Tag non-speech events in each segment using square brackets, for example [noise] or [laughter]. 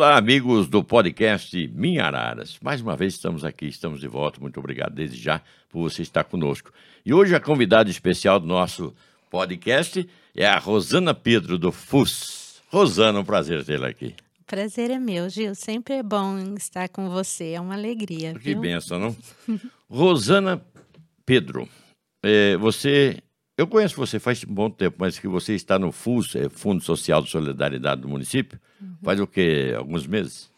Olá, amigos do podcast Minha Araras. Mais uma vez estamos aqui, estamos de volta. Muito obrigado desde já por você estar conosco. E hoje a convidada especial do nosso podcast é a Rosana Pedro do FUS. Rosana, um prazer tê-la aqui. Prazer é meu, Gil. Sempre é bom estar com você. É uma alegria. Que viu? benção, não? [laughs] Rosana Pedro, é, você. Eu conheço você faz um bom tempo, mas que você está no FUS, é Fundo Social de Solidariedade do município, Uhum. faz o quê? Alguns meses?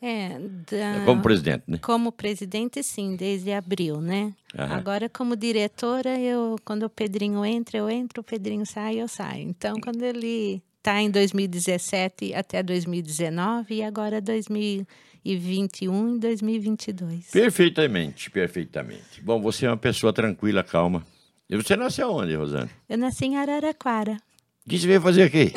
É, da- Como presidente, né? Como presidente, sim, desde abril, né? Aham. Agora, como diretora, eu, quando o Pedrinho entra, eu entro, o Pedrinho sai, eu saio. Então, quando ele está em 2017 até 2019 e agora 2021 e 2022. Perfeitamente, perfeitamente. Bom, você é uma pessoa tranquila, calma. E você nasceu onde, Rosana? Eu nasci em Araraquara. O que você veio fazer aqui?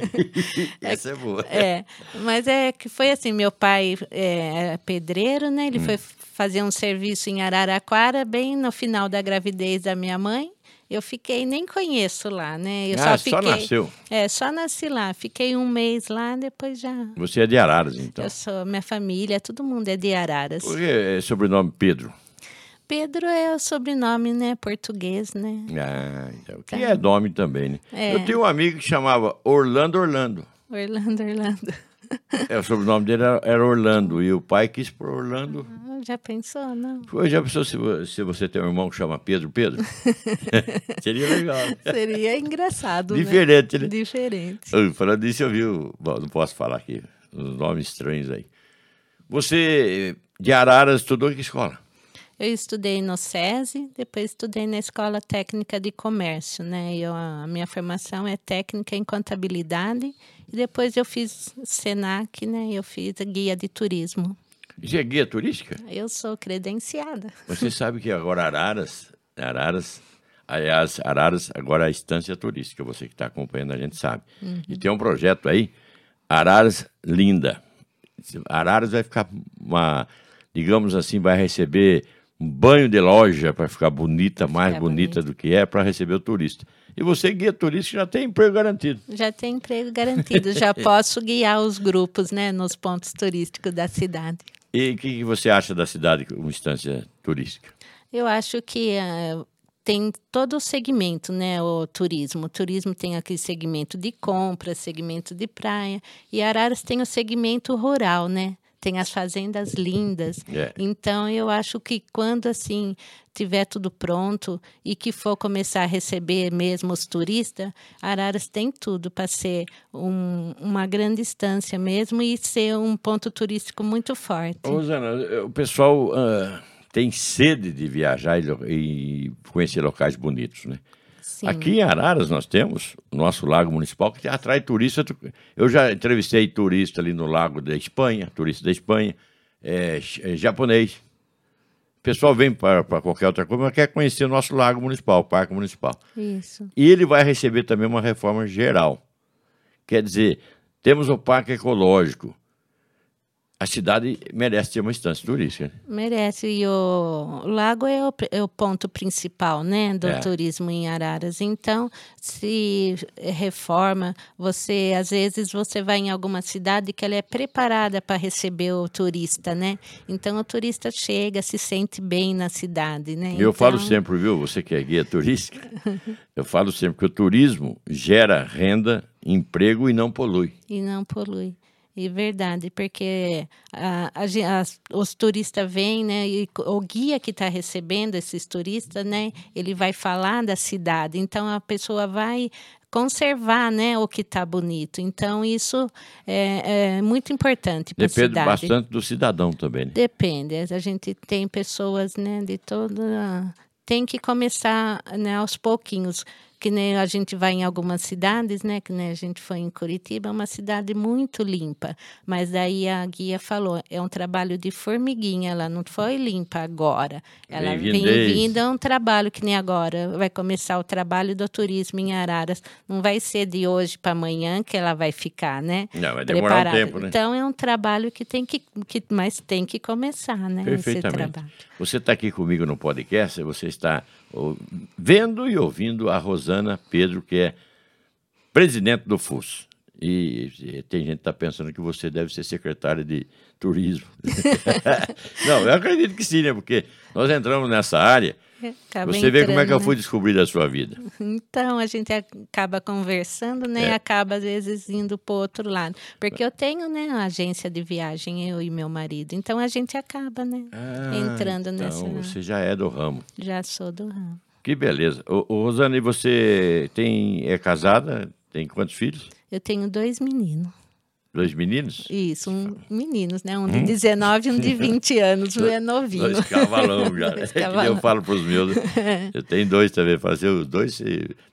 [laughs] Essa é boa. É, mas é que foi assim, meu pai é, é pedreiro, né? Hum. Ele foi fazer um serviço em Araraquara, bem no final da gravidez da minha mãe. Eu fiquei, nem conheço lá, né? Eu ah, só fiquei. nasceu. É, só nasci lá. Fiquei um mês lá, depois já. Você é de Araras, então. Eu sou, minha família, todo mundo é de Araras. Por que é sobrenome Pedro? Pedro é o sobrenome, né? Português, né? Ah, então. Que Tá. é nome também, né? É. Eu tenho um amigo que chamava Orlando Orlando. Orlando, Orlando. [laughs] É, o sobrenome dele era, era Orlando. E o pai quis por Orlando. Ah, Já pensou, não? Foi, já pensou se, se você tem um irmão que chama Pedro Pedro? [laughs] [laughs] Seria legal. Seria engraçado, Diferente, né? né? Diferente. Eu, Falando disso, eu vi. o- Bom, não posso falar aqui. Os nomes estranhos aí. Você, de Araras, estudou em que escola? Eu estudei no SESI, depois estudei na Escola Técnica de Comércio, né? Eu, a minha formação é técnica em contabilidade e depois eu fiz Senac, né? Eu fiz a guia de turismo. Você é guia turística? Eu sou credenciada. Você sabe que agora Araras, Araras, aliás, Araras agora é a estância turística, você que está acompanhando a gente sabe. E tem um projeto aí, Araras Linda. Araras vai ficar uma, digamos assim, vai receber um banho de loja para ficar bonita, mais Ficar bonita do que é, para receber o turista. E você, guia turístico, já tem emprego garantido. Já tenho emprego garantido, já [laughs] posso guiar os grupos, né? Nos pontos turísticos da cidade. E o que, que você acha da cidade como instância turística? Eu acho que ah, tem todo o segmento, né? O turismo. O turismo tem aquele segmento de compra, segmento de praia. E Araras tem o segmento rural, né? Tem as fazendas lindas. É. Então, eu acho que quando, assim, tiver tudo pronto e que for começar a receber mesmo os turistas, Araras tem tudo para ser um- uma grande estância mesmo e ser um ponto turístico muito forte. Rosana, o pessoal ah, tem sede de viajar e, e conhecer locais bonitos, né? Sim. Aqui em Araras nós temos o nosso lago municipal que atrai turista. Eu já entrevistei turista ali no lago da Espanha, turista da Espanha, é, é, japonês. O pessoal vem para para qualquer outra coisa, mas quer conhecer o nosso lago municipal, o parque municipal. Isso. E ele vai receber também uma reforma geral. Quer dizer, temos o parque ecológico. A cidade merece ter uma instância turística. né? Merece. E o, lago é o, é o ponto principal, né, do É. turismo em Araras. Então, se reforma, você às vezes você vai em alguma cidade que ela é preparada para receber o turista, né? Então o turista chega, se sente bem na cidade, né? Eu falo Então, sempre, viu? Você que é guia turística, eu falo sempre que o turismo gera renda, emprego e não polui. E não polui. É verdade, porque a- a os turistas vêm, né? E o guia que está recebendo esses turistas, né? Ele vai falar da cidade. Então a pessoa vai conservar, né? O que está bonito. Então isso é, é muito importante para a Depende cidade. bastante do cidadão também. Né? Depende. A gente tem pessoas, né, de toda. Tem que começar né, aos pouquinhos. Que nem a gente vai em algumas cidades, né? Que nem a gente foi em Curitiba, é uma cidade muito limpa. Mas daí a guia falou, é um trabalho de formiguinha, ela não foi limpa agora. Ela Vem vindo vindo, é um trabalho que nem agora. Vai começar o trabalho do turismo em Araras. Não vai ser de hoje para amanhã que ela vai ficar, né? Não, vai demorar um preparada. tempo, né? Então é um trabalho que tem que, que mas tem que começar, né? Perfeitamente. Você está aqui comigo no podcast, você está vendo e ouvindo a Rosana Pedro, que é presidente do FUS. E, e tem gente que está pensando que você deve ser secretário de turismo. [laughs] [laughs] Não, eu acredito que sim, né? Porque nós entramos nessa área. Acaba você vê como é que eu fui descobrir a sua vida. Então, a gente acaba conversando, né? É. E acaba, às vezes, indo para o outro lado. Porque eu tenho, né, a agência de viagem, eu e meu marido. Então, a gente acaba, né? Ah, entrando então nessa... você já é do ramo. Já sou do ramo. Que beleza. Ô, ô, Rosana, e você tem, é casada? Tem quantos filhos? Eu tenho dois meninos. Dois meninos? Isso, um, meninos, né? Um de hum? 19 e um de [laughs] 20 anos, um é novinho. Dois cavalão já. [laughs] dois cavalão. É eu falo para os meus. [laughs] Eu tenho dois também, fazer os dois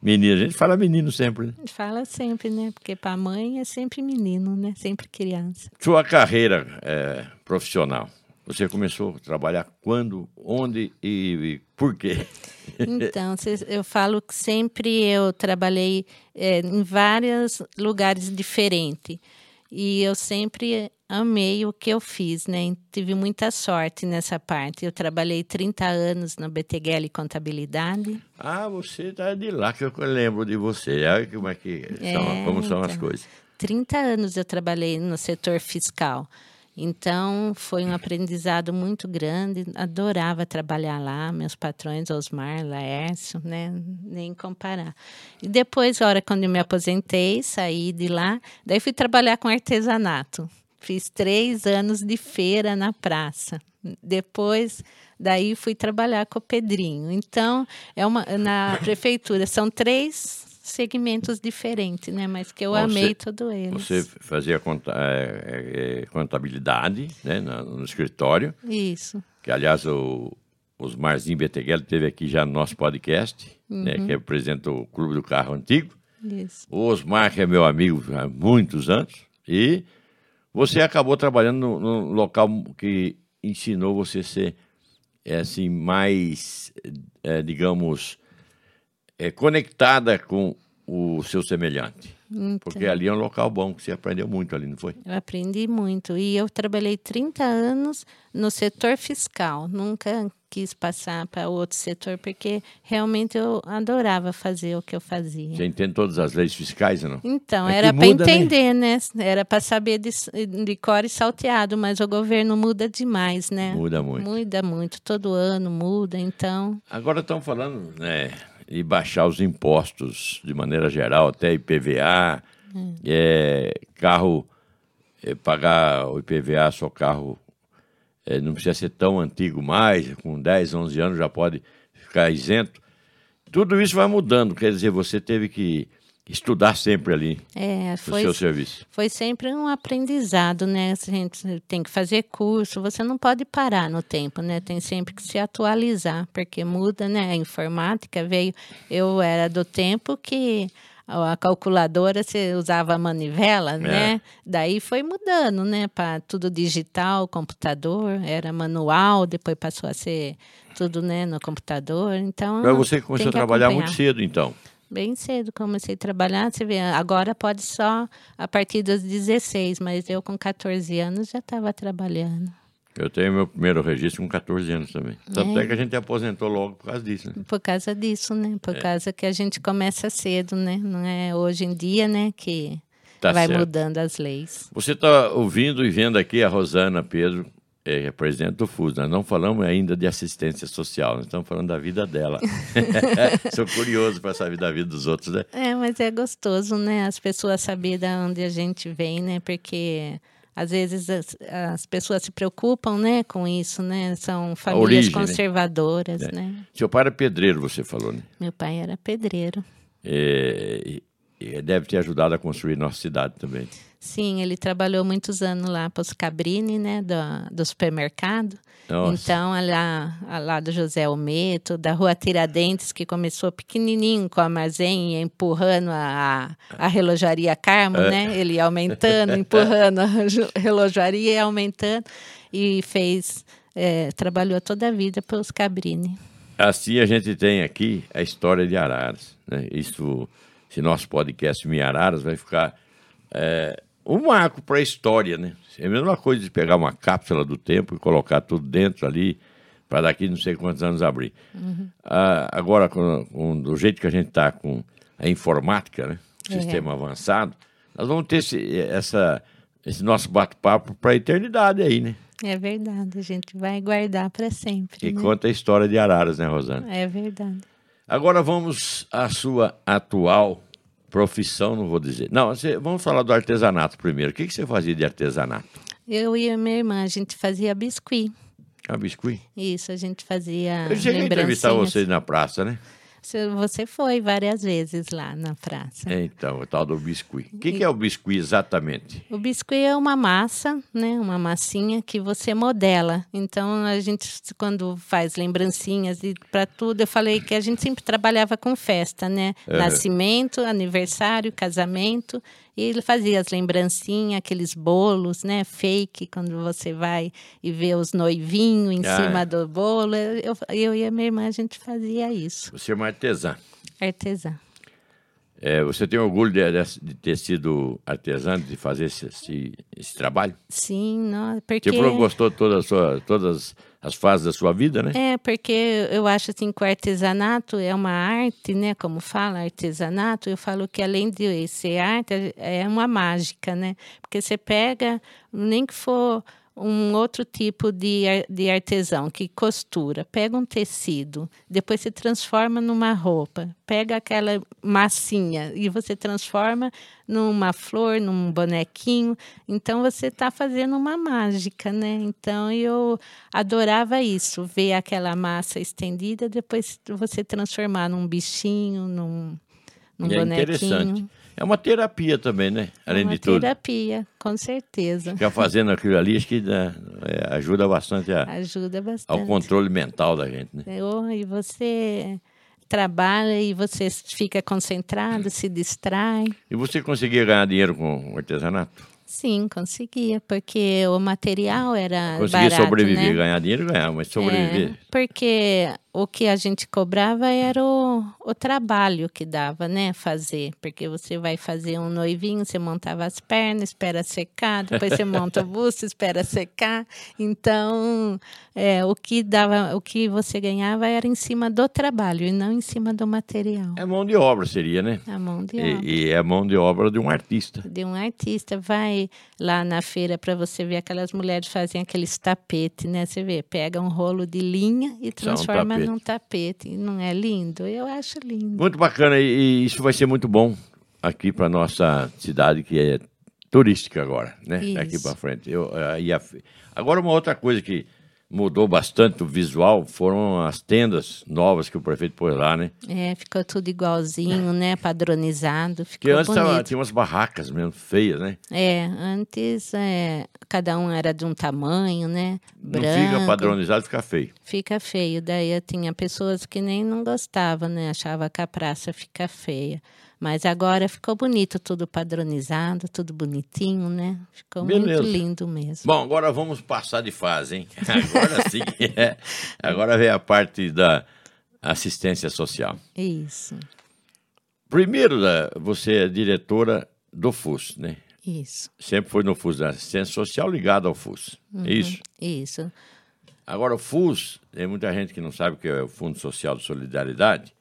meninos. A gente fala menino sempre, né? Fala sempre, né? Porque para a mãe é sempre menino, né? Sempre criança. Sua carreira é, profissional, você começou a trabalhar quando, onde e, e por quê? [laughs] Então, eu falo que sempre eu trabalhei é, em vários lugares diferentes. E eu sempre amei o que eu fiz, né? Tive muita sorte nessa parte. Eu trabalhei 30 anos na BTGL Contabilidade. Ah, você tá de lá que eu lembro de você. Olha como é que é, são, como são então, as coisas. 30 anos eu trabalhei no setor fiscal. Então, foi um aprendizado muito grande. Adorava trabalhar lá, meus patrões, Osmar, Laércio, né? Nem comparar. E depois, a hora quando eu me aposentei, saí de lá, daí fui trabalhar com artesanato. Fiz três anos de feira na praça. Depois, daí fui trabalhar com o Pedrinho. Então, é uma na prefeitura são três segmentos diferentes, né? Mas que eu você, amei todos eles. Você fazia conta, é, é, contabilidade, né? No, no, escritório. Isso. Que aliás o Osmarzinho Beteguel teve aqui já no nosso podcast, uhum. né? Que é o presidente do Clube do Carro Antigo. Isso. O Osmar que é meu amigo há muitos anos e você acabou trabalhando no, no local que ensinou você a ser é, assim mais, é, digamos é, conectada com o seu semelhante. Então, Porque ali é um local bom, que você aprendeu muito ali, não foi? Eu aprendi muito. E eu trabalhei 30 anos no setor fiscal. Nunca quis passar para outro setor, porque realmente eu adorava fazer o que eu fazia. Você entende todas as leis fiscais, não? Então, é era para né? entender, né? né? Era para saber de, de cor e salteado, mas o governo muda demais, né? Muda muito. Muda muito. Todo ano muda, então... Agora estão falando, né? E baixar os impostos de maneira geral, até IPVA, hum. é, carro, é, pagar o IPVA, só carro é, não precisa ser tão antigo mais, com 10, 11 anos já pode ficar isento. Tudo isso vai mudando, quer dizer, você teve que estudar sempre ali é, foi, seu serviço. Foi sempre um aprendizado, né? A gente tem que fazer curso, você não pode parar no tempo, né? Tem sempre que se atualizar, porque muda, né? A informática veio. Eu era do tempo que a calculadora você usava a manivela, é. né? Daí foi mudando, né? Para tudo digital, computador, era manual, depois passou a ser tudo, né, no computador. Então. Mas você começou a trabalhar acompanhar. muito cedo, então bem cedo comecei a trabalhar. Você vê, agora pode só a partir dos 16, mas eu com 14 anos já estava trabalhando. Eu tenho meu primeiro registro com 14 anos também. Tanto é. é que a gente aposentou logo por causa disso. Né? Por causa disso, né? Por é. causa que a gente começa cedo, né? Não é hoje em dia, né? Que tá vai certo. mudando as leis. Você está ouvindo e vendo aqui a Rosana Pedro é, é presidente do FUS. Nós não falamos ainda de assistência social, nós estamos falando da vida dela. [laughs] [laughs] Sou curioso para saber da vida dos outros, né? É, mas é gostoso, né? As pessoas saberem de onde a gente vem, né? Porque às vezes as, as, pessoas se preocupam, né, com isso, né? São famílias origem, né? conservadoras, né? né? Seu pai era pedreiro, você falou, né? Meu pai era pedreiro. É, deve ter ajudado a construir nossa cidade também. Sim, ele trabalhou muitos anos lá para os Cabrini, né, do, do supermercado. Nossa. Então, lá, lá do José Almeto, da Rua Tiradentes, que começou pequenininho com a armazém, empurrando a, a relojaria Carmo, é. né? Ele aumentando, empurrando a [laughs] relojaria e aumentando. E fez, é, trabalhou toda a vida pelos Cabrini. Assim a gente tem aqui a história de Araras. Né? Isso, se nosso podcast Miararas vai ficar... É, um marco para a história, né? É a mesma coisa de pegar uma cápsula do tempo e colocar tudo dentro ali para daqui não sei quantos anos abrir. Uhum. Ah, agora, com, com, do jeito que a gente está com a informática, né? É. sistema avançado, Nós vamos ter esse, essa, esse nosso bate-papo para a eternidade aí, né? É verdade, a gente vai guardar para sempre. Que né? conta a história de Araras, né, Rosana? É verdade. Agora vamos à sua atual profissão, não vou dizer. Não, você, vamos falar do artesanato primeiro. O que, que você fazia de artesanato? Eu e a minha irmã, a gente fazia biscuit. Ah, biscuit? Isso, a gente fazia. Eu cheguei a entrevistar vocês na praça, né? Você- foi várias vezes lá na praça. Então, o tal do biscuit. O que, que é o biscuit exatamente? O biscuit é uma massa, né? Uma massinha que você modela. Então a gente quando faz lembrancinhas e para tudo, eu falei que a gente sempre trabalhava com festa, né? Aham. Nascimento, aniversário, casamento. E ele fazia as lembrancinhas, aqueles bolos, né? Fake, quando você vai e vê os noivinhos em Ah, cima é. do bolo. Eu, eu e a minha irmã, a gente fazia isso. Você é uma artesã. Artesã. É, você tem orgulho de, de- ter sido artesã, de fazer esse, esse, esse trabalho? Sim, não, porque... Você falou que gostou de toda sua, todas as fases da sua vida, né? É, porque eu acho assim que o artesanato é uma arte, né? Como fala, artesanato, eu falo que além de ser arte, é uma mágica, né? Porque você pega, nem que for um outro tipo de, de artesão que costura, pega um tecido, depois se transforma numa roupa, pega aquela massinha e você transforma numa flor, num bonequinho. Então você está fazendo uma mágica, né? Então eu adorava isso, ver aquela massa estendida, depois você transformar num bichinho, num, num E é bonequinho. interessante. É uma terapia também, né? Além uma de tudo. terapia, com certeza. Ficar fazendo aquilo ali, acho que dá- é, ajuda bastante a- Ajuda ao bastante. controle mental da gente, né? Oh, E você trabalha e você fica concentrado, se distrai. E você conseguia ganhar dinheiro com o artesanato? Sim, conseguia, porque o material era Conseguia barato, sobreviver, né? ganhar dinheiro, ganhar, mas sobreviver. É, porque o que a gente cobrava era o, o trabalho que dava, né? Fazer. Porque você vai fazer um noivinho, você montava as pernas, espera secar, depois você monta o busto, espera secar. Então, é, o que dava, o que você ganhava era em cima do trabalho e não em cima do material. É mão de obra, seria, né? A mão de obra. E, e é mão de obra de um artista. de um artista. Vai lá na feira para você ver aquelas mulheres fazem aqueles tapetes, né? Você vê, pega um rolo de linha e transforma tapete. num tapete. Não é lindo? Eu acho lindo. Muito bacana e, isso vai ser muito bom aqui para nossa cidade que é turística agora, né? Daqui Isso. para frente. Eu, eh, a agora uma outra coisa que mudou bastante o visual foram as tendas novas que o prefeito pôs lá, né? É, ficou tudo igualzinho, né? Padronizado. Ficou antes tava- tinha umas barracas mesmo feias, né? É, antes é, cada um era de um tamanho, né? Não Branco. fica padronizado, fica feio. Fica feio. Daí tinha pessoas que nem não gostavam, né? Achava que a praça fica feia. Mas agora ficou bonito, tudo padronizado, tudo bonitinho, né? Ficou Beleza. muito lindo mesmo. Bom, agora vamos passar de fase, hein? [laughs] Agora sim. é. Agora vem a parte da assistência social. Isso, Primeiro, da- você é diretora do FUS, né? isso, Sempre foi no FUS, da assistência social ligada ao FUS. Uhum. É isso. isso. Agora, o FUS, tem muita gente que não sabe o que é o Fundo Social de Solidariedade,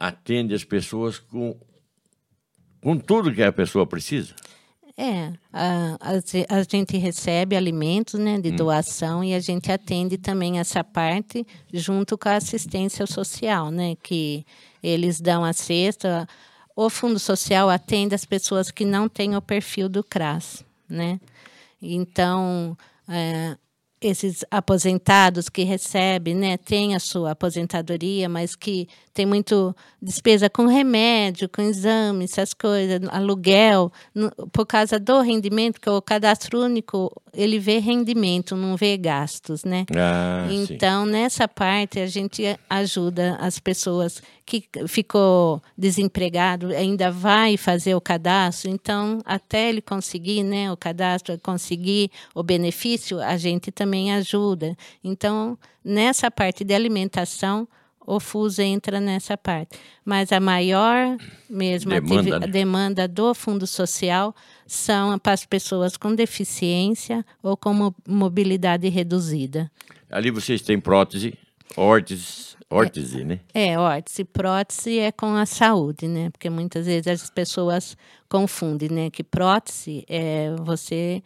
atende as pessoas com, com tudo que a pessoa precisa. É, a, a, a gente recebe alimentos né, Hum. de doação e a gente atende também essa parte junto com a assistência social, né? Que eles dão a cesta. O Fundo Social atende as pessoas que não têm o perfil do CRAS, né? Então, é, esses aposentados que recebem, né, têm a sua aposentadoria, mas que tem muito despesa com remédio, com exame, essas coisas, aluguel, no- por causa do rendimento, que o cadastro único, ele vê rendimento, não vê gastos, né? Ah, sim. Então, nessa parte, a gente ajuda as pessoas que ficou desempregado, ainda vai fazer o cadastro. Então, até ele conseguir né, o cadastro, conseguir o benefício, a gente também ajuda. Então, nessa parte de alimentação, o FUS entra nessa parte. Mas a maior mesmo Demanda, né? demanda do Fundo Social são para as pessoas com deficiência ou com mo- mobilidade reduzida. Ali vocês têm prótese, órtese, órtese, né? É, órtese prótese é com a saúde, né? Porque muitas vezes as pessoas confunde, né? Que prótese é você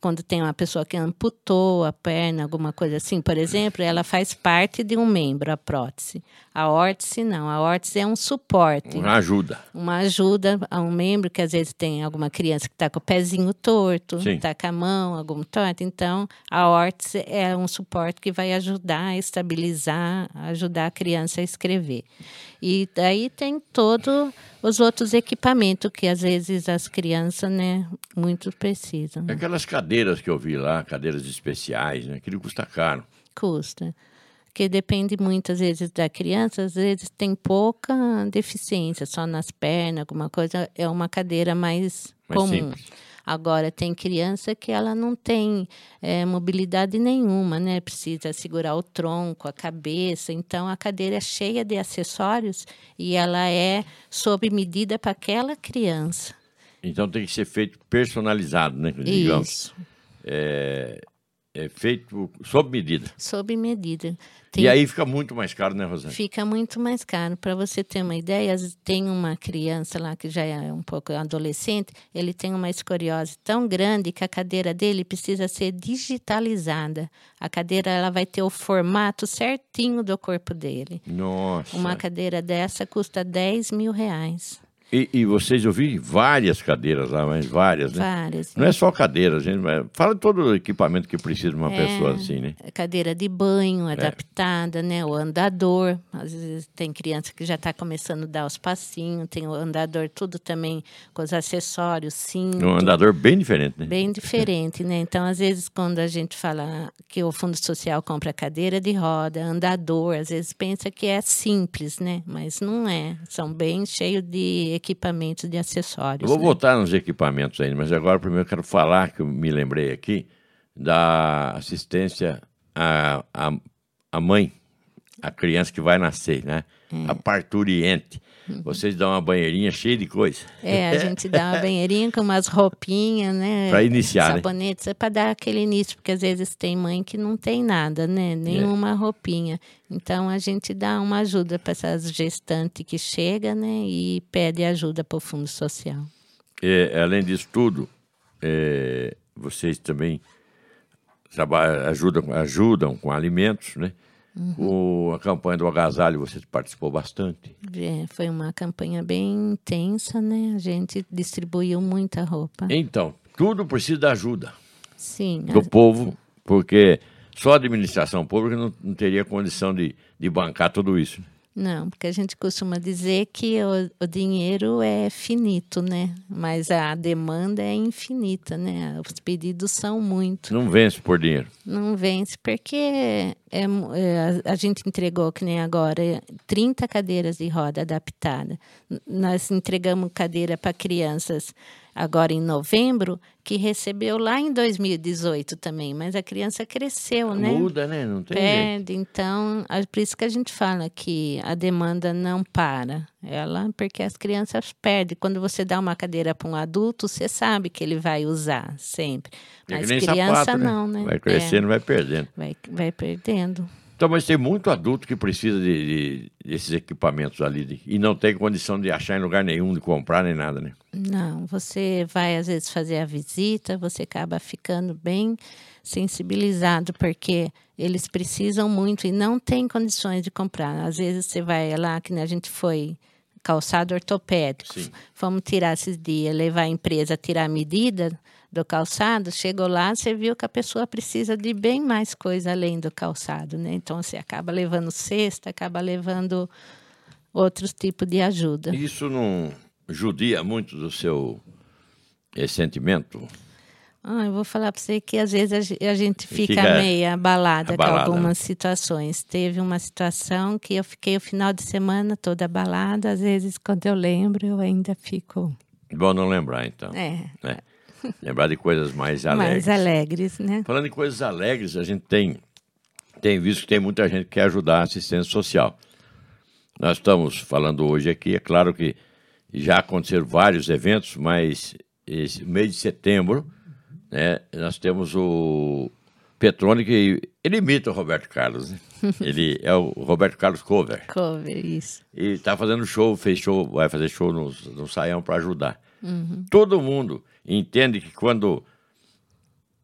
quando tem uma pessoa que amputou a perna, alguma coisa assim, por exemplo, ela faz parte de um membro, a prótese. A órtese não, a órtese é um suporte. Uma ajuda. Uma ajuda a um membro que às vezes tem alguma criança que está com o pezinho torto, está com a mão algum torto. Então, a órtese é um suporte que vai ajudar a estabilizar, ajudar a criança a escrever. E daí tem todos os outros equipamentos que às vezes as crianças, né, muito precisam. Né? Aquelas cadeiras que eu vi lá, cadeiras especiais, né? Aquilo custa caro. Custa. Porque depende muitas vezes da criança, às vezes tem pouca deficiência, só nas pernas, alguma coisa, é uma cadeira mais, mais comum. Simples. Agora, tem criança que ela não tem é, mobilidade nenhuma, né? Precisa segurar o tronco, a cabeça. Então, a cadeira é cheia de acessórios e ela é sob medida para aquela criança. Então, tem que ser feito personalizado, né? Digamos. Isso. É, é feito sob medida. Sob medida. Tem... E aí fica muito mais caro, né, Rosane? Fica muito mais caro. Para você ter uma ideia, tem uma criança lá que já é um pouco adolescente, ele tem uma escoliose tão grande que a cadeira dele precisa ser digitalizada. A cadeira ela vai ter o formato certinho do corpo dele. Nossa. Uma cadeira dessa custa 10 mil reais. E, e, vocês, eu vi várias cadeiras lá, mas várias, né? Várias. Não é só cadeira, gente. Fala todo o equipamento que precisa de uma é, pessoa assim, né? Cadeira de banho é. adaptada, né? O andador. Às vezes tem criança que já está começando a dar os passinhos, tem o andador tudo também com os acessórios, sim. Um andador bem diferente, né? Bem diferente, né? Então, às vezes, quando a gente fala que o Fundo Social compra cadeira de roda, andador, às vezes pensa que é simples, né? Mas não é. São bem cheios de equipamentos de acessórios. Eu vou né? voltar nos equipamentos ainda, mas agora primeiro eu quero falar, que eu me lembrei aqui, da assistência à, à, à mãe, a criança que vai nascer, né? É. A parturiente. Uhum. Vocês dão uma banheirinha cheia de coisa. É, a [laughs] gente dá uma banheirinha com umas roupinhas, né? Para iniciar, Sabonetes, né? é para dar aquele início, porque às vezes tem mãe que não tem nada, né? Nenhuma é. roupinha. Então a gente dá uma ajuda para essas gestantes que chegam, né? E pede ajuda para o Fundo Social. É, além disso tudo, é, vocês também trabalham, ajudam, ajudam com alimentos, né? Uhum. O, a campanha do agasalho você participou bastante. É, foi uma campanha bem intensa, né? A gente distribuiu muita roupa. Então, tudo precisa da ajuda Sim, do as... povo, porque só a administração pública não, não teria condição de, de bancar tudo isso. Não, porque a gente costuma dizer que o, o, dinheiro é finito, né? Mas a demanda é infinita, né? Os pedidos são muitos. Não vence por dinheiro. Não vence, porque é, é, a, gente entregou, que nem agora, 30 cadeiras de roda adaptada. Nós entregamos cadeira para crianças agora em novembro, que recebeu lá em 2018 também, mas a criança cresceu, né? Muda, né? Não tem Perde, jeito. então, por isso que a gente fala que a demanda não para. Ela, porque as crianças perdem. Quando você dá uma cadeira para um adulto, você sabe que ele vai usar sempre. É mas é criança sapato, não, né? Vai crescendo, é, vai perdendo. Vai, vai perdendo. Então, mas tem muito adulto que precisa de, de desses equipamentos ali de, e não tem condição de achar em lugar nenhum, de comprar nem nada, né? Não, você vai às vezes fazer a visita, você acaba ficando bem sensibilizado porque eles precisam muito e não tem condições de comprar. Às vezes você vai lá, que a gente foi calçado ortopédico, Sim. fomos tirar esses dias, levar a empresa a tirar a medida do calçado, chegou lá, você viu que a pessoa precisa de bem mais coisa além do calçado, né? Então você acaba levando cesta, acaba levando outros tipos de ajuda. Isso não judia muito do seu eh, sentimento? Ah, eu vou falar para você que às vezes a gente fica, fica meio abalada, abalada, com algumas situações. Teve uma situação que eu fiquei o final de semana toda abalada, às vezes quando eu lembro eu ainda fico. Bom não lembrar então. É. é. [laughs] Lembrar de coisas mais alegres. Mais alegres, né? Falando em coisas alegres, a gente tem, tem visto que tem muita gente que quer ajudar a assistência social. Nós estamos falando hoje aqui, é claro que já aconteceram vários eventos, mas esse mês de setembro, né, nós temos o Petrone, que ele imita o Roberto Carlos, né? [laughs] Ele é o Roberto Carlos Cover. Cover, isso. E está fazendo show, fez show, vai fazer show no, no Saião para ajudar. Todo mundo entende que quando,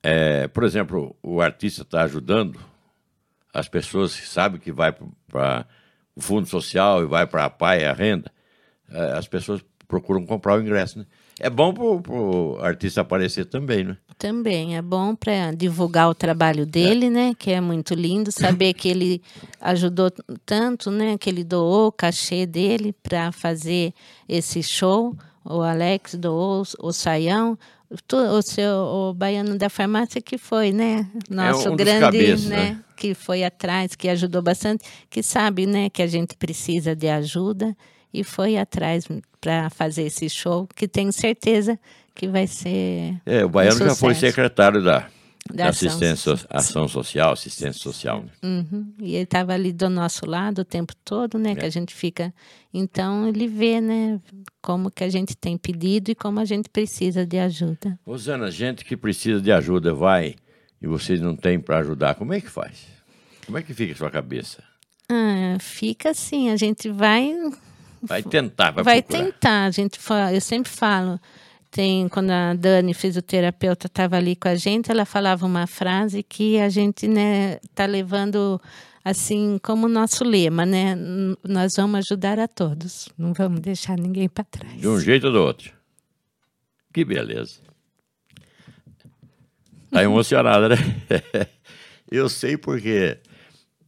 é, por exemplo, o artista está ajudando, as pessoas sabem que vai para o fundo social e vai para a PAI, a renda, é, as pessoas procuram comprar o ingresso. Né? É bom para o artista aparecer também, né? Também é bom para divulgar o trabalho dele, é. né? Que é muito lindo saber que ele ajudou tanto, né? Que ele doou o cachê dele para fazer esse show. O Alex doou o saião, o seu o baiano da farmácia que foi, né? Nosso é um grande, cabeças, né? né? Que foi atrás, que ajudou bastante, que sabe, né? Que a gente precisa de ajuda e foi atrás para fazer esse show, que tenho certeza que vai ser. É, o Baiano um já foi secretário da, Da ação assistência, so- ação social, assistência social. né? Uhum. E ele estava ali do nosso lado o tempo todo, né? É. Que a gente fica. Então ele vê, né? Como que a gente tem pedido e como a gente precisa de ajuda. Rosana, gente que precisa de ajuda vai e vocês não têm para ajudar, como é que faz? Como é que fica a sua cabeça? Ah, fica assim, a gente vai Vai tentar, vai, vai procurar. tentar. A gente eu sempre falo. Tem, quando a Dani, fisioterapeuta, estava ali com a gente, ela falava uma frase que a gente né, tá levando assim como nosso lema, né? Nós vamos ajudar a todos, não vamos deixar ninguém para trás. De um jeito ou do outro. Que beleza. Tá emocionada, né? [laughs] Eu sei porque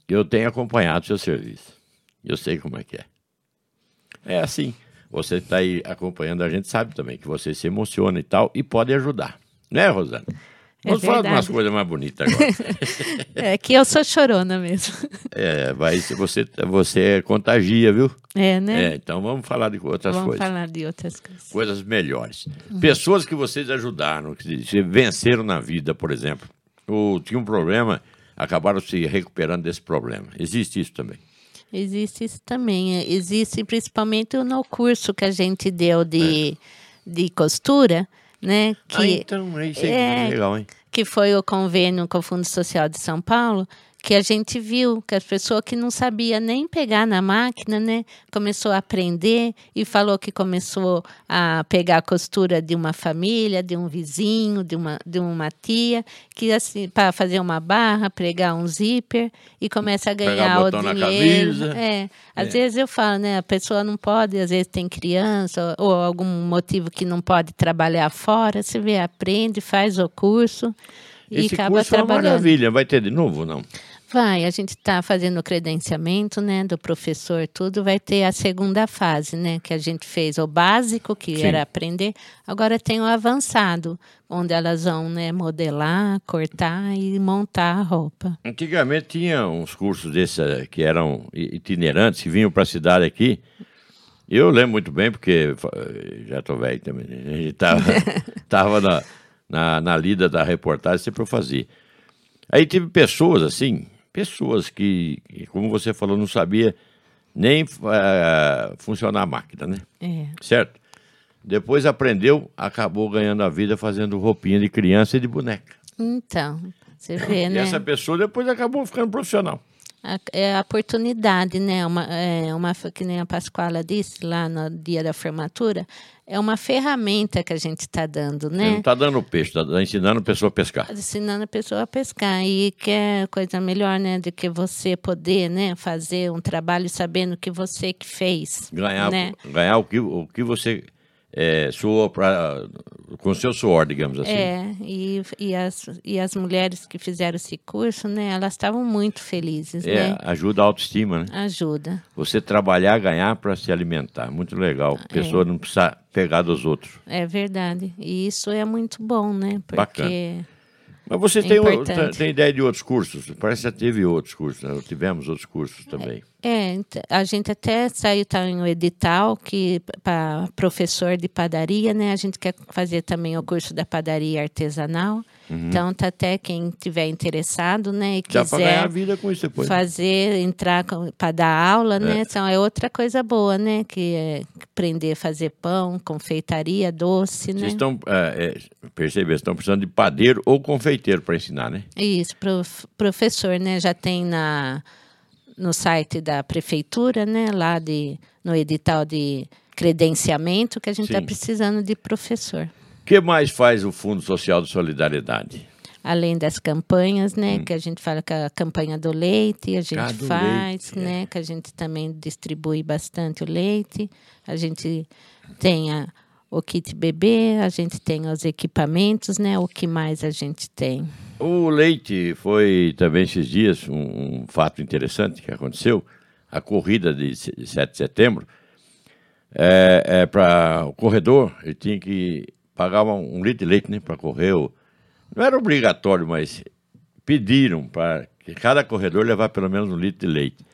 eu tenho acompanhado seu serviço. Eu sei como é que é. É assim. Você está aí acompanhando a gente, sabe também que você se emociona e tal, e pode ajudar. Né, Rosana? É Vamos falar de umas coisas mais bonitas agora. [laughs] É que eu sou chorona mesmo. [laughs] é, vai, você, você contagia, viu? É, né? É, então vamos falar de outras vamos coisas. falar de outras coisas. coisas melhores. Pessoas que vocês ajudaram, que venceram na vida, por exemplo, ou tinham um problema, acabaram se recuperando desse problema. Existe isso também. Existe isso também. é, Existe principalmente no curso que a gente deu de, de costura, né? Que, ah, então, isso é- é legal, hein? que foi o convênio com o Fundo Social de São Paulo, que a gente viu que as pessoas que não sabia nem pegar na máquina, né, começou a aprender e falou que começou a pegar a costura de uma família, de um vizinho, de uma, de uma tia, que assim, para fazer uma barra, pregar um zíper e começa a ganhar o dinheiro. É, às É. vezes eu falo, né, a pessoa não pode, às vezes tem criança ou, ou algum motivo que não pode trabalhar fora, você vê, aprende, faz o curso e Esse acaba curso é uma trabalhando. maravilha. Vai ter de novo não? Vai, a gente está fazendo o credenciamento, né, do professor, tudo. Vai ter a segunda fase, né, que a gente fez o básico, que Sim. era aprender. Agora tem o avançado, onde elas vão, né, modelar, cortar e montar a roupa. Antigamente tinha uns cursos desses eh, que eram itinerantes, que vinham para a cidade aqui. Eu lembro muito bem, porque fa- já estou velho também. né? A gente estava [laughs] tava na, na, na lida da reportagem, sempre eu fazia. Aí tive pessoas assim, pessoas que, como você falou, não sabia nem eh, funcionar a máquina, né? É, Certo? Depois aprendeu, acabou ganhando a vida fazendo roupinha de criança e de boneca. então, você vê, E né? essa pessoa depois acabou ficando profissional. A, é a oportunidade, né? Uma, é uma, que nem a Pascoala disse lá no dia da formatura, é uma ferramenta que a gente está dando, Você né? não está dando peixe, está ensinando a pessoa a pescar. ensinando a pessoa a pescar e que é coisa melhor, né, do que você poder, né, fazer um trabalho sabendo que você que fez, Ganhar, né? ganhar o, que, o que você é, suou pra, com seu suor, digamos assim. É, e, e, as, e as mulheres que fizeram esse curso, né, elas estavam muito felizes, É, né? ajuda a autoestima, né? Ajuda. Você trabalhar, ganhar para se alimentar. Muito legal. A pessoa não precisa pegar dos outros. É verdade. E isso é muito bom, né? Porque Bacana. Mas você É tem ideia de outros cursos? Parece que já teve outros cursos, né? Tivemos outros cursos também. É, a gente até saiu tá em um edital que para professor de padaria, né? A gente quer fazer também o curso da padaria artesanal. Então tá até quem tiver interessado, né, e para ganhar a quiser vida com isso depois. fazer entrar para dar aula, né? Então é outra coisa boa, né, que é aprender a fazer pão, confeitaria, doce, né? Vocês estão, é, é, percebe, estão precisando de padeiro ou confeiteiro para ensinar, né? Isso, prof- professor, né? Já tem na, no site da prefeitura, né? Lá de, no edital de credenciamento que a gente está precisando de professor. O que mais faz o Fundo Social de Solidariedade? Além das campanhas, né, que a gente fala que a campanha do leite, a gente Hum. Do faz, leite, é. né, que a gente também distribui bastante o leite. A gente tem a, o kit bebê, a gente tem os equipamentos, né, o que mais a gente tem? O leite foi também esses dias um, um fato interessante que aconteceu. A corrida de se- 7 de setembro, é, é para o corredor, ele tinha que pagar um, um litro de leite né, para correr. o- Não era obrigatório, mas pediram para que cada corredor levar pelo menos um litro de leite.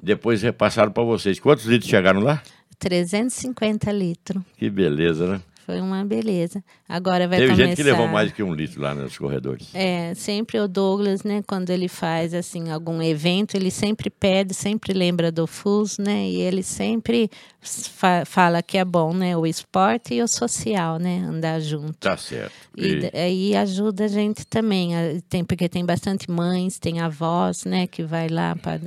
Depois repassaram para vocês. Quantos litros chegaram lá? 350 litros. Que beleza, né? Foi uma beleza. Agora vai Teve começar... gente que levou mais que um litro lá nos corredores. É, sempre o Douglas, né, quando ele faz assim algum evento, ele sempre pede, sempre lembra do FUS, né, e ele sempre fa- fala que é bom, né, o esporte e o social, né, andar junto. Tá certo. E E- ajuda a gente também, tem, porque tem bastante mães, tem avós, né, que vai lá para...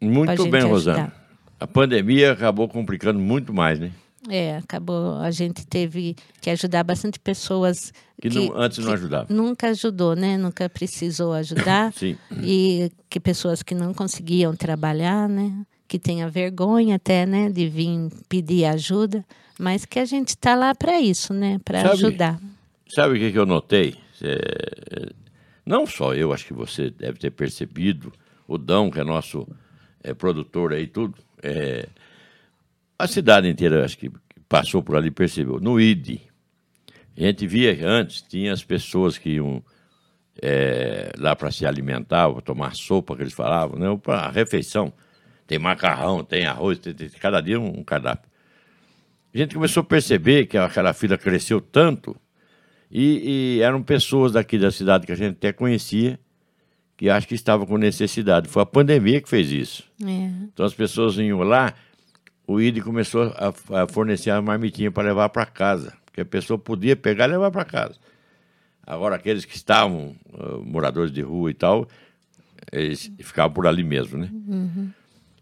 Muito bem, ajudar. Rosana. A pandemia acabou complicando muito mais, né? É, acabou, a gente teve que ajudar bastante pessoas Que, não- antes não ajudava. nunca ajudou, né, nunca precisou ajudar. [laughs] Sim. e que pessoas que não conseguiam trabalhar, né, que tenha vergonha até, né, de vir pedir ajuda, mas que a gente está lá para isso, né, para ajudar. Sabe o que, que eu notei? É, não só eu, acho que você deve ter percebido, o Dão, que é nosso é, produtor aí, tudo. É, a cidade inteira, acho que passou por ali percebeu. No ID, a gente via antes, tinha as pessoas que iam é, lá para se alimentar, para tomar sopa, que eles falavam, né? para a refeição. Tem macarrão, tem arroz, tem, tem cada dia um cardápio. A gente começou a perceber que aquela fila cresceu tanto e, e eram pessoas daqui da cidade que a gente até conhecia que acho que estavam com necessidade. Foi a pandemia que fez isso. É, Então as pessoas iam lá, o ID começou a, a fornecer a marmitinha para levar para casa, porque a pessoa podia pegar e levar para casa. Agora aqueles que estavam ah, moradores de rua e tal, eles ficavam por ali mesmo, né?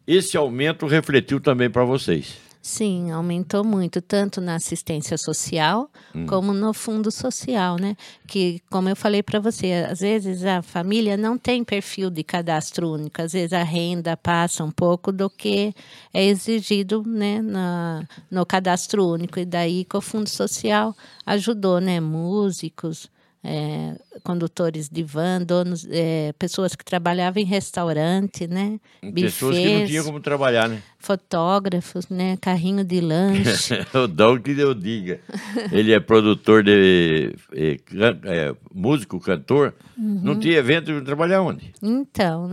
Esse aumento refletiu também para vocês. Sim, aumentou muito, tanto na assistência social como no fundo social, né? Que, como eu falei para você, às vezes a família não tem perfil de cadastro único, às vezes a renda passa um pouco do que é exigido, né, na, no cadastro único, e daí que o fundo social ajudou, né? Músicos, é, condutores de van, donos, é, pessoas que trabalhavam em restaurante, né? Pessoas que não tinham como trabalhar, né? fotógrafos, né? Carrinho de lanche. [laughs] o Dom que eu diga. Ele é produtor de. can- eh, músico, cantor. Uhum. Não tinha evento de trabalhar onde? Então,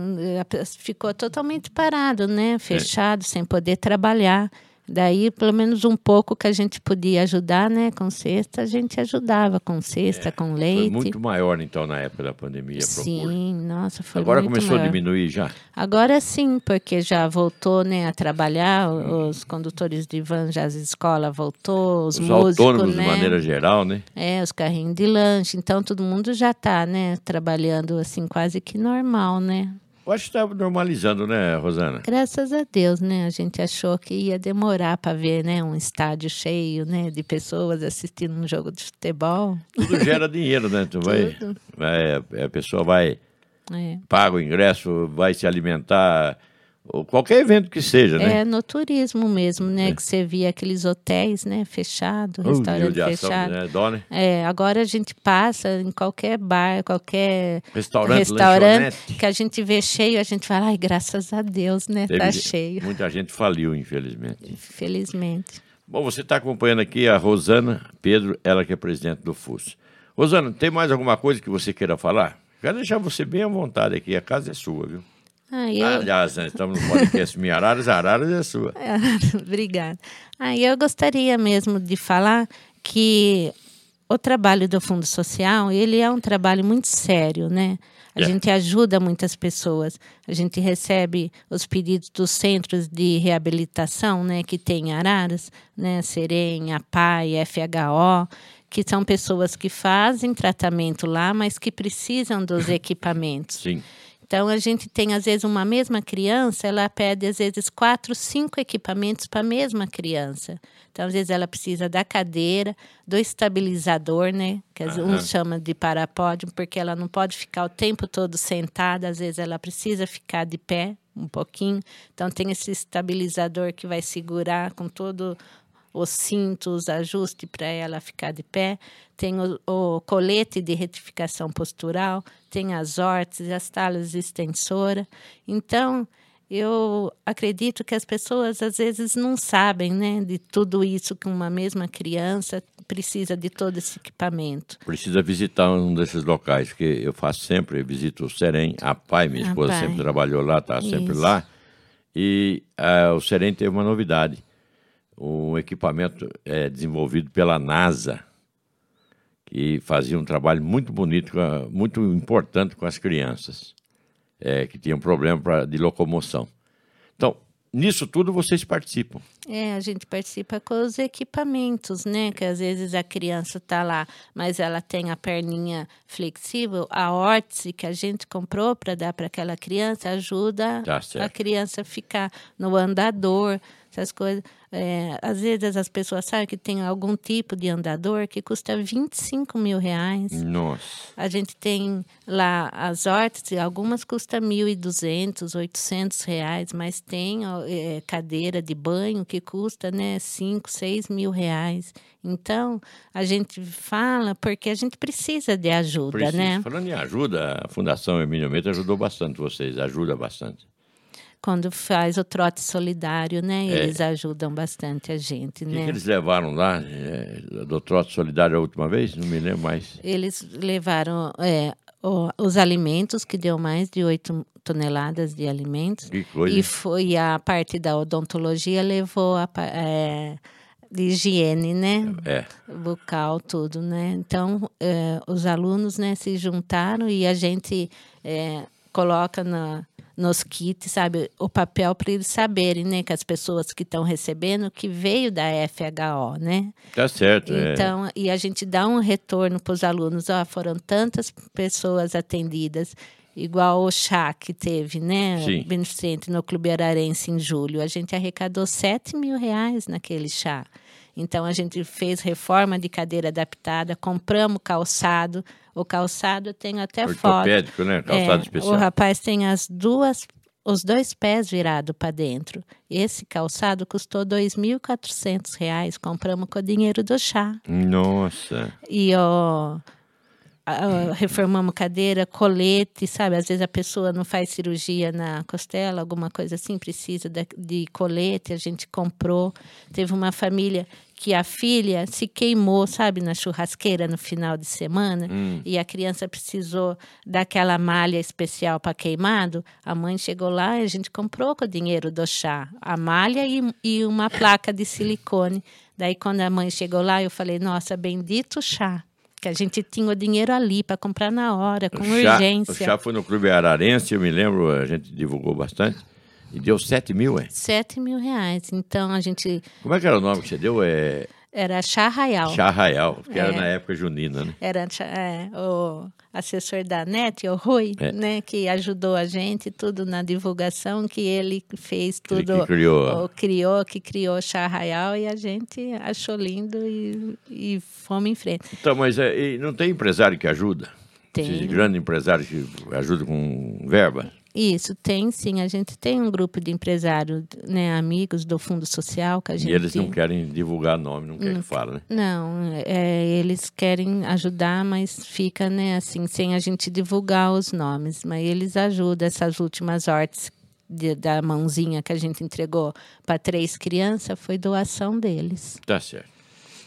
ficou totalmente parado, É. né? Fechado, sem poder trabalhar. Daí, pelo menos um pouco que a gente podia ajudar, né? Com cesta, a gente ajudava com cesta, com É, Foi leite. muito maior, então, na época da pandemia, a procura. Sim, nossa, foi Agora muito começou maior. a diminuir já. Agora sim, porque já voltou né, a trabalhar, os condutores de van já as escolas voltou, os, Os músicos, autônomos, né? de maneira geral, né? É, os carrinhos de lanche, então todo mundo já está, né, trabalhando assim quase que normal, né? Eu acho que está normalizando, né, Rosana? Graças a Deus, né? A gente achou que ia demorar para ver, né, um estádio cheio, né, de pessoas assistindo um jogo de futebol. Tudo gera dinheiro, né? Tu vai, vai, a pessoa vai, É. paga o ingresso, vai se alimentar, ou qualquer evento que seja, né? É no turismo mesmo, né? Que você via aqueles hotéis, né? Fechado, Uh, restaurante judiação, fechado. né? Dó, né? É, agora a gente passa em qualquer bar, qualquer Restaurante, restaurante que a gente vê cheio, a gente fala, ai, graças a Deus, né? Teve tá cheio, Muita gente faliu, infelizmente. felizmente. Bom, você está acompanhando aqui a Rosana Pedro, ela que é presidente do FUS. Rosana, tem mais alguma coisa que você queira falar? Quero deixar você bem à vontade aqui, a casa é sua, viu? Ah, eu... Aliás, nós estamos no podcast Minha Araras, Araras é sua. [laughs] Obrigada. Ah, eu gostaria mesmo de falar que o trabalho do Fundo Social, ele é um trabalho muito sério, né? A É. gente ajuda muitas pessoas. A gente recebe os pedidos dos centros de reabilitação, né, que tem em Araras, né, Serem, APAI, FHO, que são pessoas que fazem tratamento lá, mas que precisam dos [laughs] equipamentos. Sim. Então a gente tem às vezes uma mesma criança, ela pede às vezes quatro, cinco equipamentos para a mesma criança. Então às vezes ela precisa da cadeira, do estabilizador, né? Que uhum. uns chamam de parapódio, porque ela não pode ficar o tempo todo sentada, às vezes ela precisa ficar de pé um pouquinho. Então tem esse estabilizador que vai segurar com todo os cintos, ajuste para ela ficar de pé, tem o, o, colete de retificação postural, tem as órteses, as talas extensora. Então, eu acredito que as pessoas às vezes não sabem, né, de tudo isso que uma mesma criança precisa de todo esse equipamento. Precisa visitar um desses locais, que eu faço sempre, eu visito o Serem, a pai, minha esposa pai. sempre trabalhou lá, está sempre lá, e uh, o Serem teve uma novidade um equipamento é, desenvolvido pela NASA, que fazia um trabalho muito bonito, muito importante com as crianças, é, que tinham problema pra, de locomoção. Então, nisso tudo vocês participam. É, a gente participa com os equipamentos, né? Que às vezes a criança está lá, mas ela tem a perninha flexível, a órtese que a gente comprou para dar para aquela criança ajuda tá a criança ficar no andador, essas coisas. É, às vezes as pessoas sabem que tem algum tipo de andador que custa 25 mil reais. Nossa. A gente tem lá as hortas, algumas custam 1.200, 800 reais, mas tem é, cadeira de banho que custa né, 5, 6 mil reais. Então, a gente fala porque a gente precisa de ajuda, né? Falando em ajuda, a Fundação Emílio Meta ajudou bastante vocês, ajuda bastante quando faz o trote solidário, né? É. Eles ajudam bastante a gente, que né? Que eles levaram lá é, do trote solidário a última vez? Não me lembro mais. Eles levaram é, o, os alimentos, que deu mais de 8 toneladas de alimentos. Que coisa. E foi a parte da odontologia levou a é, de higiene, né? É. Bucal, tudo, né? Então, é, os alunos né, se juntaram e a gente é, coloca na nos kits, sabe, o papel para eles saberem, né, que as pessoas que estão recebendo que veio da FHO, né? Tá certo. É. Então, é. e a gente dá um retorno para os alunos, ó, foram tantas pessoas atendidas, igual o chá que teve, né, Sim. beneficente no Clube Ararense em julho, a gente arrecadou 7 mil reais naquele chá. Então a gente fez reforma de cadeira adaptada, compramos calçado. O calçado tem até Ortopédico, foto. né? Calçado é, especial. O rapaz tem as duas os dois pés virados para dentro. Esse calçado custou R$ 2.400. Compramos com o dinheiro do chá. Nossa! E ó, reformamos cadeira, colete, sabe? Às vezes a pessoa não faz cirurgia na costela, alguma coisa assim, precisa de, colete, a gente comprou. Teve uma família que a filha se queimou, sabe, na churrasqueira no final de semana, hum. e a criança precisou daquela malha especial para queimado. A mãe chegou lá e a gente comprou com o dinheiro do chá a malha e, e uma placa de silicone. Daí, quando a mãe chegou lá, eu falei: Nossa, bendito chá que a gente tinha o dinheiro ali para comprar na hora, com o chá, urgência. O chá foi no Clube Ararense, eu me lembro, a gente divulgou bastante. E deu 7 mil, é? 7 mil reais. Então a gente. Como é que era o nome que você deu? É... Era Chá Raial. Chá Raial, que é. era na época junina, né? Era é, o assessor da NET, o Rui, é. né, que ajudou a gente tudo na divulgação, que ele fez tudo. Ele que criou. O, criou, que criou Chá Raial e a gente achou lindo e, e fomos em frente. Então, mas é, não tem empresário que ajuda? Tem. Esses grandes empresários que ajudam com verba? Isso, tem sim. A gente tem um grupo de empresários, né, amigos do Fundo Social que a gente. E eles não querem divulgar nome, não querem que fale, né? Não, é, eles querem ajudar, mas fica, né, assim, sem a gente divulgar os nomes. Mas eles ajudam essas últimas hortes de, da mãozinha que a gente entregou para três crianças, foi doação deles. Tá certo.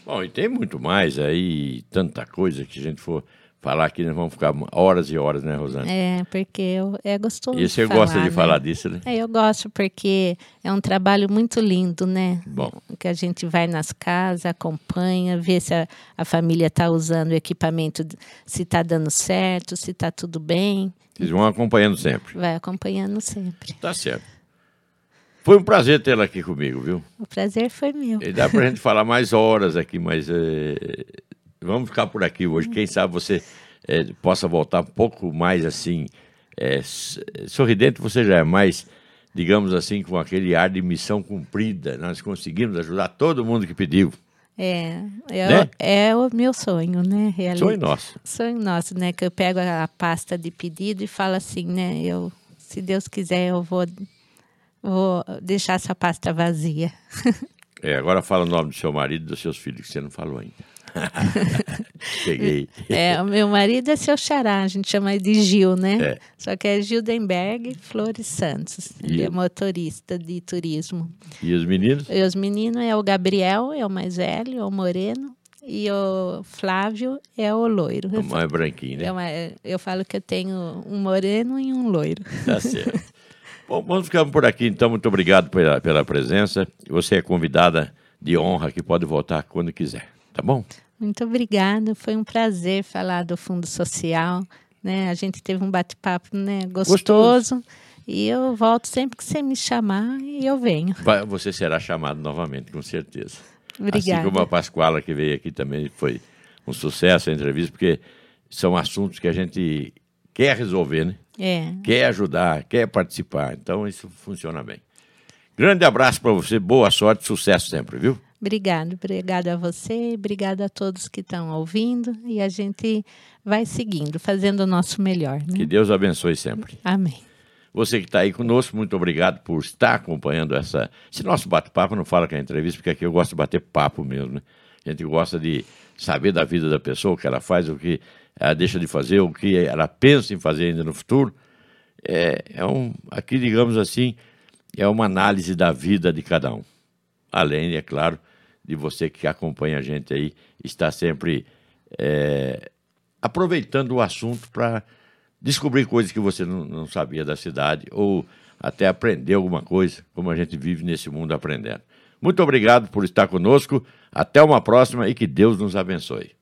Bom, e tem muito mais aí, tanta coisa que a gente for falar aqui, nós vamos ficar horas e horas, né, Rosana? É, porque eu, é gostoso. E você falar, gosta de né? falar disso, né? É, eu gosto porque é um trabalho muito lindo, né? Bom. Que a gente vai nas casas, acompanha, vê se a, a família está usando o equipamento, se está dando certo, se está tudo bem. Vocês vão acompanhando sempre. Vai acompanhando sempre. Tá certo. Foi um prazer tê-la aqui comigo, viu? O prazer foi meu. E dá para a gente [laughs] falar mais horas aqui, mas é, vamos ficar por aqui hoje. Quem sabe você é, possa voltar um pouco mais assim, é, sorridente você já é mais, digamos assim, com aquele ar de missão cumprida. Nós conseguimos ajudar todo mundo que pediu. É, é, né? o, é o meu sonho, né? Sonho nosso. Sonho nosso, né? Que eu pego a pasta de pedido e falo assim, né? Eu, se Deus quiser, eu vou, vou deixar essa pasta vazia. [laughs] É, agora fala o nome do seu marido e dos seus filhos, que você não falou ainda. [laughs] Cheguei. É, o meu marido é seu xará, a gente chama de Gil, né? É. Só que é Gildenberg Flores Santos. Ele é motorista de turismo. E os meninos? E os meninos é o Gabriel, é o mais velho, é o moreno. E o Flávio é o loiro. O mais branquinho, né? É uma, eu falo que eu tenho um moreno e um loiro. Tá certo. Bom, vamos ficar por aqui, então. Muito obrigado pela, pela presença. Você é convidada de honra que pode voltar quando quiser. Tá bom? Muito obrigada. Foi um prazer falar do Fundo Social. Né? A gente teve um bate-papo né, gostoso. gostoso. E eu volto sempre que você me chamar e eu venho. Você será chamado novamente, com certeza. Obrigada. Assim como a Pascoala, que veio aqui também, foi um sucesso a entrevista, porque são assuntos que a gente quer resolver, né? É. Quer ajudar, quer participar. Então, isso funciona bem. Grande abraço para você, boa sorte, sucesso sempre, viu? Obrigado, obrigado a você, obrigado a todos que estão ouvindo e a gente vai seguindo, fazendo o nosso melhor. Né? Que Deus abençoe sempre. Amém. Você que está aí conosco, muito obrigado por estar acompanhando essa, esse nosso bate-papo. Não fala que é entrevista, porque aqui eu gosto de bater papo mesmo. Né? A gente gosta de saber da vida da pessoa, o que ela faz, o que ela deixa de fazer, o que ela pensa em fazer ainda no futuro. É, é um, aqui, digamos assim, é uma análise da vida de cada um. Além, é claro, de você que acompanha a gente aí, está sempre é, aproveitando o assunto para descobrir coisas que você não, não sabia da cidade ou até aprender alguma coisa, como a gente vive nesse mundo aprendendo. Muito obrigado por estar conosco. Até uma próxima e que Deus nos abençoe.